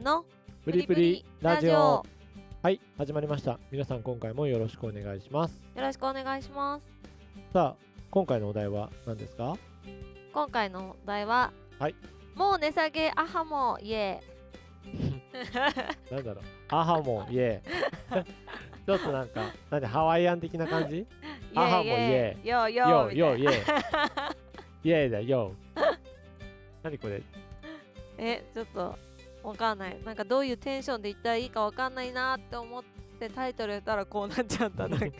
ーのプリプリラジオ。はい始まりました。皆さん今回もよろしくお願いします。よろしくお願いします。さあ今回のお題は何ですか？今回のお題ははい。もう値下げアハモイエなんだろう。アハモイエー。ちょっとなんかなんでハワイアン的な感じ？アハモイエー。ヨーヨーヨーイエー。イエー だヨー何これ？なえちょっとわかんない。なんかどういうテンションで言ったらいいかわかんないなって思ってタイトル言ったらこうなっちゃった。なんか。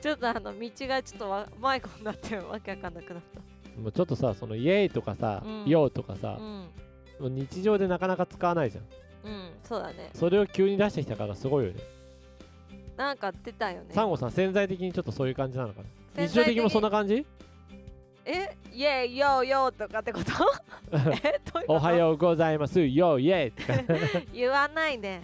ちょっとあの道がちょっとわ迷子になってわけわかんなくなった。もうちょっとさそのイエーイとかさ、うん。ヨーとかさう、ん。もう日常でなかなか使わないじゃん。うんそうだね。それを急に出してきたからすごいよね。なんか出たよね。サンゴさん潜在的にちょっとそういう感じなのかな？日常的にもそんな感じ？えイエーイヨーヨーとかってこと？えどういうこと？おはようございます。ヨーイエーとか 言わないで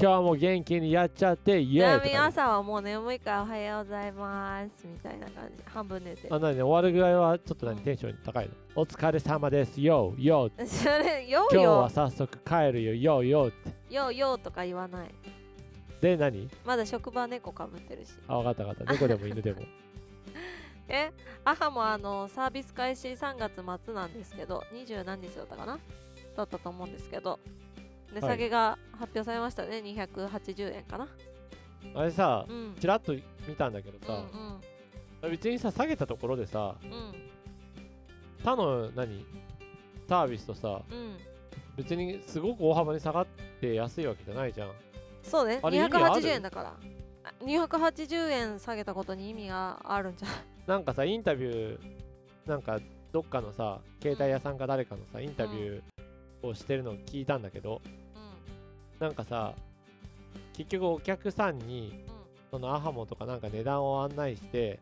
今日も元気にやっちゃってイちなみにエーイとかね、朝はもう眠いからおはようございます。みたいな感じ。半分寝て。あなにね終わるぐらいはちょっと何うんテンション高いの？お疲れ様です。ヨーヨー。それヨー今日はヨ早速帰るよ。ヨーヨーって。ーヨーヨーとか言わない。で何？まだ職場猫かぶってるし。あ分かった分かった。猫でも犬でもえアハもあのサービス開始3月末なんですけど20何日だったかな？だったと思うんですけど値下げが発表されましたね、280円かな。あれさうん。ちらっと見たんだけどうんさ、別にさ下げたところでさうん。うん他の何？サービスとさうん。別にすごく大幅に下がって安いわけじゃないじゃん。そうね。あれ意味ある？280円だから。あ280円下げたことに意味があるんじゃない？なんかさインタビューなんかどっかのさ携帯屋さんか誰かのさインタビューをしてるのを聞いたんだけど、なんかさ結局お客さんにうん。うんそのアハモとかなんか値段を案内して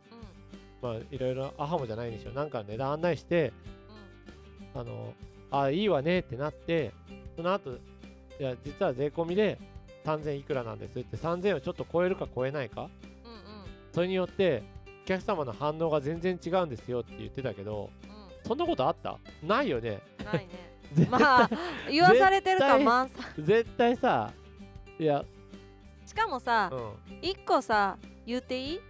まあいろいろアハモじゃないにしろなんか値段案内してあのあいいわねってなってその後いや実は税込みで3000いくらなんですって3000をちょっと超えるか超えないかうんうん。それによってお客様の反応が全然違うんですよって言ってたけどそんなことあった？ないよね。うんないね。まあ言わされてるか満載。絶対さいやしかもさうん。うん一個さ言っていい？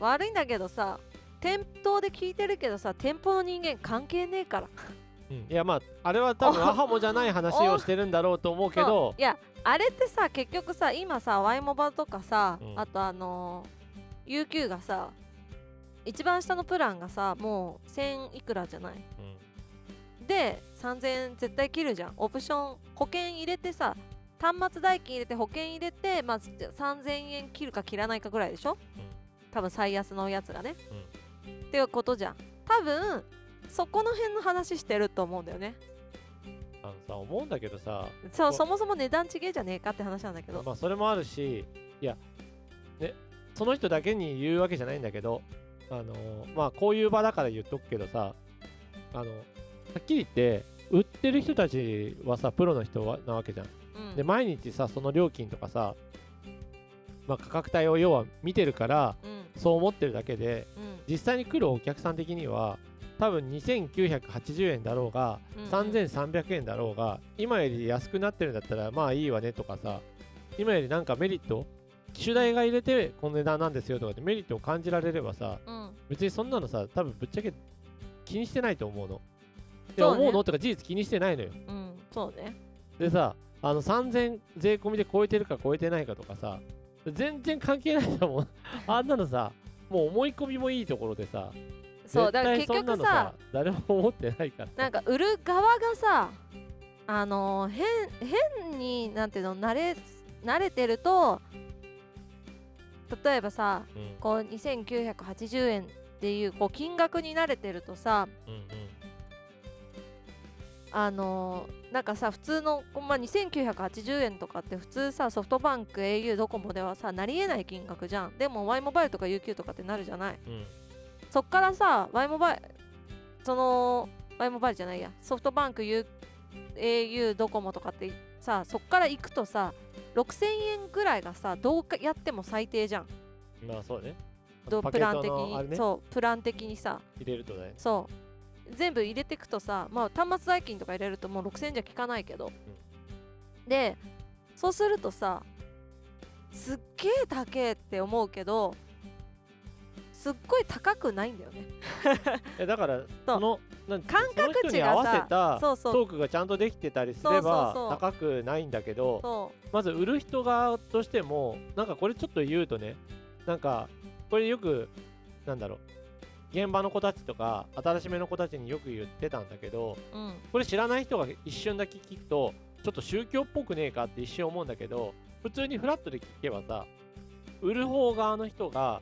悪いんだけどさ店頭で聞いてるけどさ店舗の人間関係ねえから。うん。いやまああれは多分アハモじゃない話をしてるんだろうと思うけそど。ういやあれってさ結局さ今さ Y モバとかさ、うん。あとあのー UQ がさ一番下のプランがさもう1000いくらじゃない？うん。で3000円絶対切るじゃん。オプション保険入れてさ端末代金入れて保険入れてまあ3000円切るか切らないかぐらいでしょ、多分最安のやつがね、っていうことじゃん。多分そこの辺の話してると思うんだよね。あのさ思うんだけどさそうそそもそも値段違えじゃねえかって話なんだけど、まあそれもあるしいやねその人だけに言うわけじゃないんだけどあのーまあこういう場だから言っとくけどさあのはっきり言って売ってる人たちはさプロの人はなわけじゃん。うん。で毎日さその料金とかさ、まあ、価格帯を要は見てるからうん。そう思ってるだけでうん。実際に来るお客さん的には多分2980円だろうが、うんうん。3300円だろうが今より安くなってるんだったらまあいいわねとかさ今よりなんかメリット機種代が入れてこの値段なんですよとかってメリットを感じられればさうん。別にそんなのさ多分ぶっちゃけ気にしてないと思うの。でね。思うの？とか事実気にしてないのよ。うん。そうね。でさあの3000税込みで超えてるか超えてないかとかさ全然関係ないと思う。あんなのさもう思い込みもいいところでさそうだから結局さ誰も思ってないから。なんか売る側がさあのー変変になんていうの慣れ慣れてると例えばさうん。こう2980円っていうこう金額に慣れてるとさうんうんあのーなんかさ普通の、まあ、2980円とかって普通さソフトバンク au ドコモではさなりえない金額じゃん。でも Y モバイルとか UQ とかってなるじゃない。うん。そっからさ Y モバイルその Y モバイルじゃないや。ソフトバンク U au ドコモとかってさそっから行くとさ6000円ぐらいがさどうかやっても最低じゃん。まあそうね。プラン的に、ね。そうプラン的にさ。入れるとね。そう。全部入れていくとさ、まあ、端末代金とか入れるともう6000円じゃ効かないけど、でそうするとさすっげえ高えって思うけどすっごい高くないんだよね。えだから その感覚値が合わせたそうそう。トークがちゃんとできてたりすれば高くないんだけどそまず売る人側としてもなんかこれちょっと言うとねなんかこれよくなんだろう現場の子たちとか新しめの子たちによく言ってたんだけどううん。これ知らない人が一瞬だけ聞くとちょっと宗教っぽくねえかって一瞬思うんだけど普通にフラットで聞けばさ売る方側の人が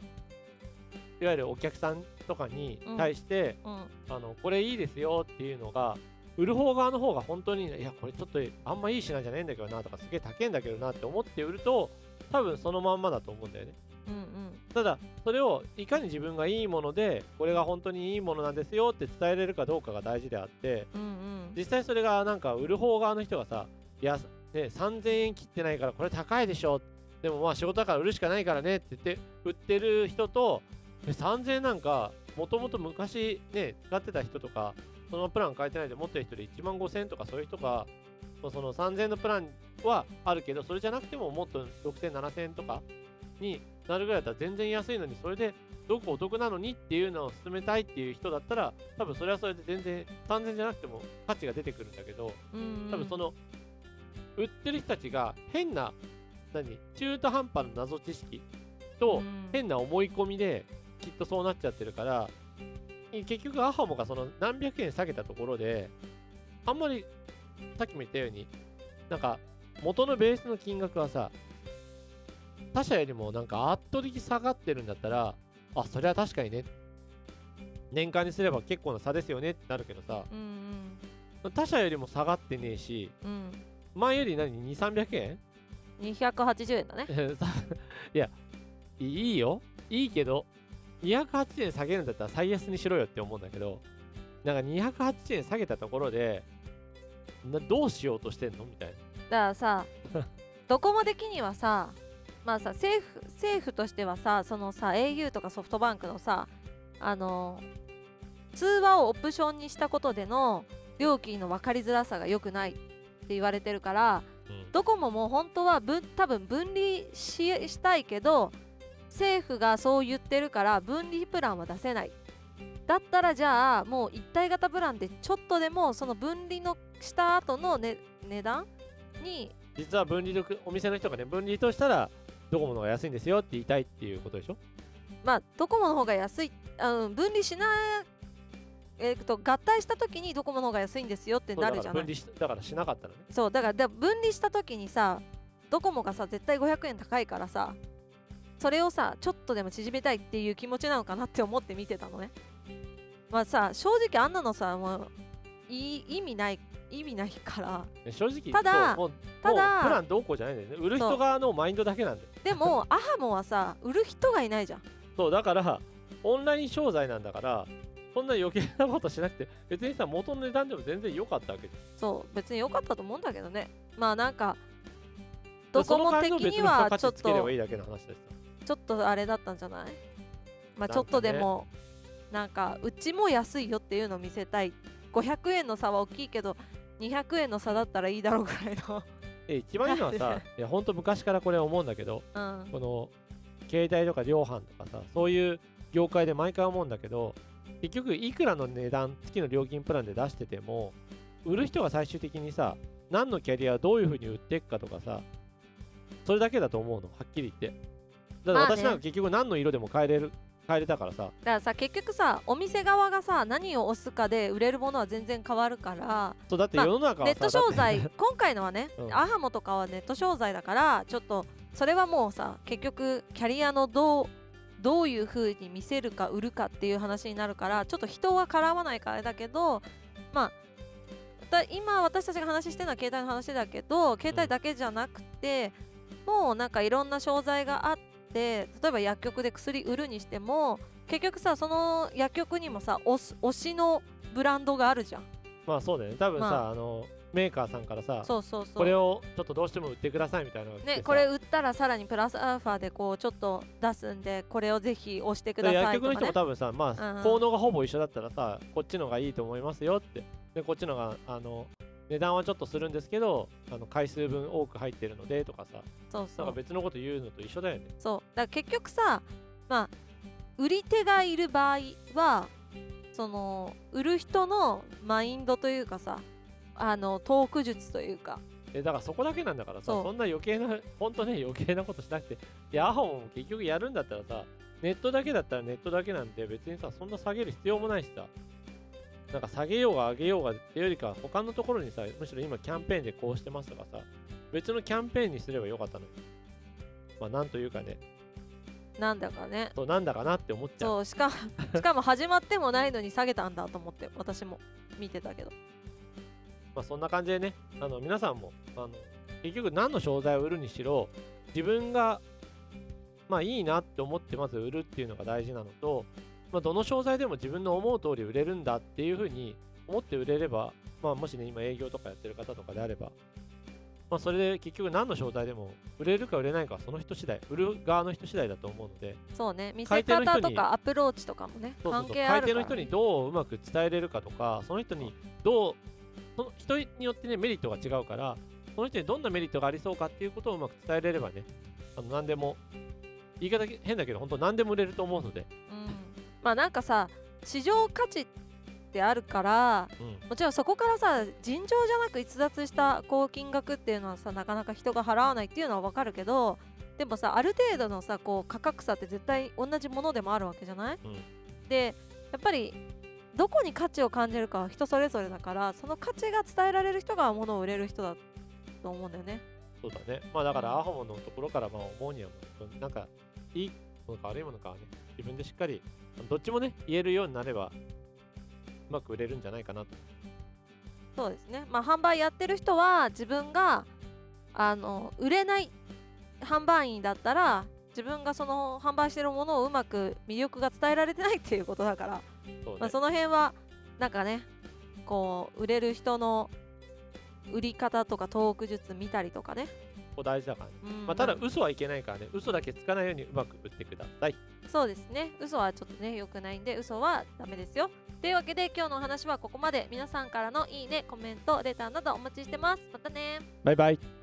いわゆるお客さんとかに対して、うん。あのこれいいですよっていうのが売る方側の方が本当にいやこれちょっとあんまいい品じゃねえんだけどなとかすげえ高えんだけどなって思って売ると多分そのまんまだと思うんだよね。うんうん。ただそれをいかに自分がいいものでこれが本当にいいものなんですよって伝えれるかどうかが大事であってうんうん。実際それがなんか売る方側の人がさいや、ね、3000円切ってないからこれ高いでしょ。でもまあ仕事だから売るしかないからねって言って売ってる人とえ3000円なんかもともと昔ね使ってた人とかそのプラン変えてないで持ってる人で1万5000円とかそういう人がその3000円のプランはあるけどそれじゃなくてももっと6000、7000円とかになるぐらいだったら全然安いのにそれでどこお得なのにっていうのを進めたいっていう人だったら多分それはそれで全然3000じゃなくても価値が出てくるんだけどうん。多分その売ってる人たちが変な何中途半端な謎知識とうん。変な思い込みできっとそうなっちゃってるから結局アハモがその何百円下げたところであんまりさっきも言ったようになんか元のベースの金額はさ他社よりもなんか圧倒的に下がってるんだったらあそれは確かにね。年間にすれば結構な差ですよねってなるけどさうん他社よりも下がってねえしうん。うん前より何？2、300円？280円だね。さいや、いいよ。いいけど、280円下げるんだったら最安にしろよって思うんだけど、なんか280円下げたところで、などうしようとしてんの？みたいな。だからさ ドコモ的にはさまあさ政府政府としてはさそのさ au とかソフトバンクのさあの通話をオプションにしたことでの料金の分かりづらさが良くないって言われてるからうんドコモも本当は分多分分離ししたいけど政府がそう言ってるから分離プランは出せない。だったらじゃあもう一体型プランでちょっとでもその分離のした後の、ね、値段に。実は分離のお店の人がね、分離としたら、ドコモの方が安いんですよって言いたいっていうことでしょ？まあドコモの方が安い、あうん、分離しないえー、と合体した時にドコモの方が安いんですよってなるじゃない。分離しだからしなかったのね。そうだからで分離した時にさドコモがさ絶対500円高いからさそれをさちょっとでも縮めたいっていう気持ちなのかなって思って見てたのね。まあさ正直あんなのさもういい意味ない意味ないから。正直、ただただプランどうこうじゃないんだよね。売る人側のマインドだけなんだよ。でもアハモはさ売る人がいないじゃん。そう、だから、オンライン商材なんだから、そんな余計なことしなくて、別にさ、元の値段でも全然良かったわけそう別に良かったと思うんだけどね。まあなんかドコモ的には価ちょっとちょっとあれだったんじゃない？まあちょっとでもなんかうちも安いよっていうのを見せたい。500円の差は大きいけど200円の差だったらいいだろうぐらいの。え一番いいのはさいやほんと昔からこれ思うんだけどうん。この携帯とか量販とかさそういう業界で毎回思うんだけど結局いくらの値段月の料金プランで出してても売る人が最終的にさ何のキャリアをどういうふうに売っていくかとかさそれだけだと思うのはっきり言ってだから私なんか結局何の色でも変えれる変えれたからさ。だからさ結局さお店側がさ何を押すかで売れるものは全然変わるからそうだってまあ世の中はさ、ネット商材今回のはね、うん。アハモとかはネット商材だからちょっとそれはもうさ結局キャリアのどうどういう風に見せるか売るかっていう話になるからちょっと人は絡まないからあれだけどまあだ今私たちが話してるのは携帯の話だけど携帯だけじゃなくて、もうなんかいろんな商材があって例えば薬局で薬売るにしても結局さその薬局にもさ推しのブランドがあるじゃん。まあそうだよね。多分さ、まあ。あのメーカーさんからさそうそうそう。これをちょっとどうしても売ってくださいみたいなね、これ売ったらさらにプラスアルファでこうちょっと出すんでこれをぜひ押してくだでさいとか、薬局の人もね、多分さ、まあ、効能がほぼ一緒だったらさ、こっちのがいいと思いますよって。で、こっちのが、あの、値段はちょっとするんですけど、あの回数分多く入ってるのでとかさ、そうそう。なんか別のこと言うのと一緒だよね。そう。だから結局さまあ売り手がいる場合はその売る人のマインドというかさあのトーク術というか。えだからそこだけなんだからさ、そんな余計な、ほんとね、余計なことしなくて、いや、アホも結局やるんだったらさ、ネットだけだったらネットだけなんで、別にさ、そんな下げる必要もないしさ、なんか下げようが上げようがっていうよりかは、他のところにさ、むしろ今キャンペーンでこうしてますとかさ、別のキャンペーンにすればよかったのに。まあ、なんというかね、なんだかねそうなんだかなって思っちゃう。そうしか しかも始まってもないのに下げたんだと思って私も見てたけどまあ、そんな感じでね、あの皆さんもあの結局何の商材を売るにしろ、自分がまあいいなって思ってまず売るっていうのが大事なのと、まあ、どの商材でも自分の思う通り売れるんだっていうふうに思って売れれば、まあ、もしね、今営業とかやってる方とかであれば、まあ、それで結局何の商材でも売れるか売れないかはその人次第、売る側の人次第だと思うので、そうね。見せ方とかアプローチとかもね関係あるから買い手の人にどううまく伝えれるかとか、その人にどう、その人によってね、メリットが違うから、その人にどんなメリットがありそうかっていうことをうまく伝えれればね、あの何でも、言い方変だけど、本当何でも売れると思うので、うん、まあなんかさ市場価値ってあるからうん、もちろんそこからさ尋常じゃなく逸脱したこう金額っていうのはさなかなか人が払わないっていうのはわかるけどでもさある程度のさこう価格差って絶対同じものでもあるわけじゃない、うんでやっぱりどこに価値を感じるかは人それぞれだからその価値が伝えられる人が物を売れる人だと思うんだよね。そうだね。まあだから、アホモのところからまあ思うには、なんか、いいものか悪いものかはね、自分でしっかり、どっちもね、言えるようになれば、うまく売れるんじゃないかなと。そうですね。まあ販売やってる人は自分があの売れない販売員だったら自分がその販売してるものをうまく魅力が伝えられてないっていうことだから、そうねまあ、その辺はなんかねこう売れる人の売り方とかトーク術見たりとかね、ここ大事だからね。うん。まあ、ただ、嘘はいけないからね、嘘だけつかないようにうまく売ってください。そうですね。嘘はちょっとね良くないんで嘘はダメですよ。というわけで今日のお話はここまで。皆さんからのいいねコメントレターなどお待ちしてます。またね。バイバイ。